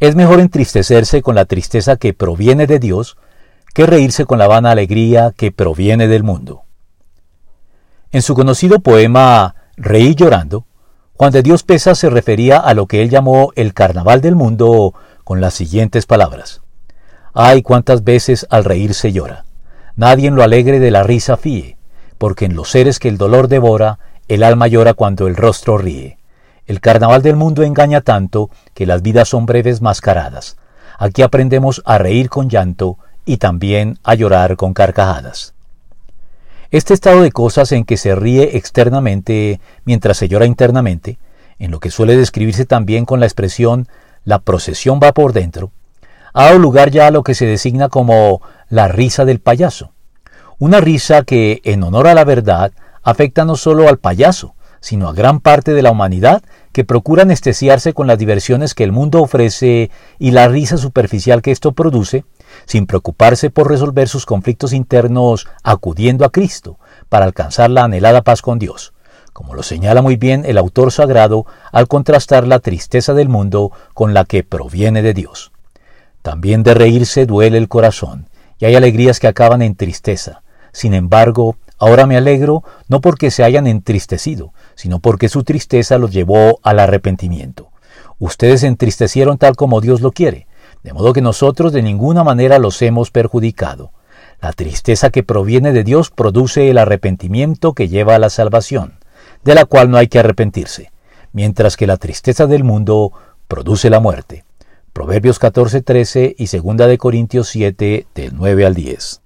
Es mejor entristecerse con la tristeza que proviene de Dios que reírse con la vana alegría que proviene del mundo. En su conocido poema Reí llorando, Juan de Dios Pesa se refería a lo que él llamó el carnaval del mundo con las siguientes palabras. Ay, cuántas veces al reír se llora. Nadie en lo alegre de la risa fíe, porque en los seres que el dolor devora, el alma llora cuando el rostro ríe. El carnaval del mundo engaña tanto que las vidas son breves mascaradas. Aquí aprendemos a reír con llanto y también a llorar con carcajadas. Este estado de cosas en que se ríe externamente mientras se llora internamente, en lo que suele describirse también con la expresión la procesión va por dentro, ha dado lugar ya a lo que se designa como la risa del payaso. Una risa que, en honor a la verdad, afecta no solo al payaso, sino a gran parte de la humanidad que procura anestesiarse con las diversiones que el mundo ofrece y la risa superficial que esto produce, sin preocuparse por resolver sus conflictos internos acudiendo a Cristo para alcanzar la anhelada paz con Dios, como lo señala muy bien el autor sagrado al contrastar la tristeza del mundo con la que proviene de Dios. También de reírse duele el corazón, y hay alegrías que acaban en tristeza. Sin embargo, ahora me alegro no porque se hayan entristecido, sino porque su tristeza los llevó al arrepentimiento. Ustedes se entristecieron tal como Dios lo quiere, de modo que nosotros de ninguna manera los hemos perjudicado. La tristeza que proviene de Dios produce el arrepentimiento que lleva a la salvación, de la cual no hay que arrepentirse, mientras que la tristeza del mundo produce la muerte. Proverbios 14:13 y 2 de Corintios 7 del 9 al 10.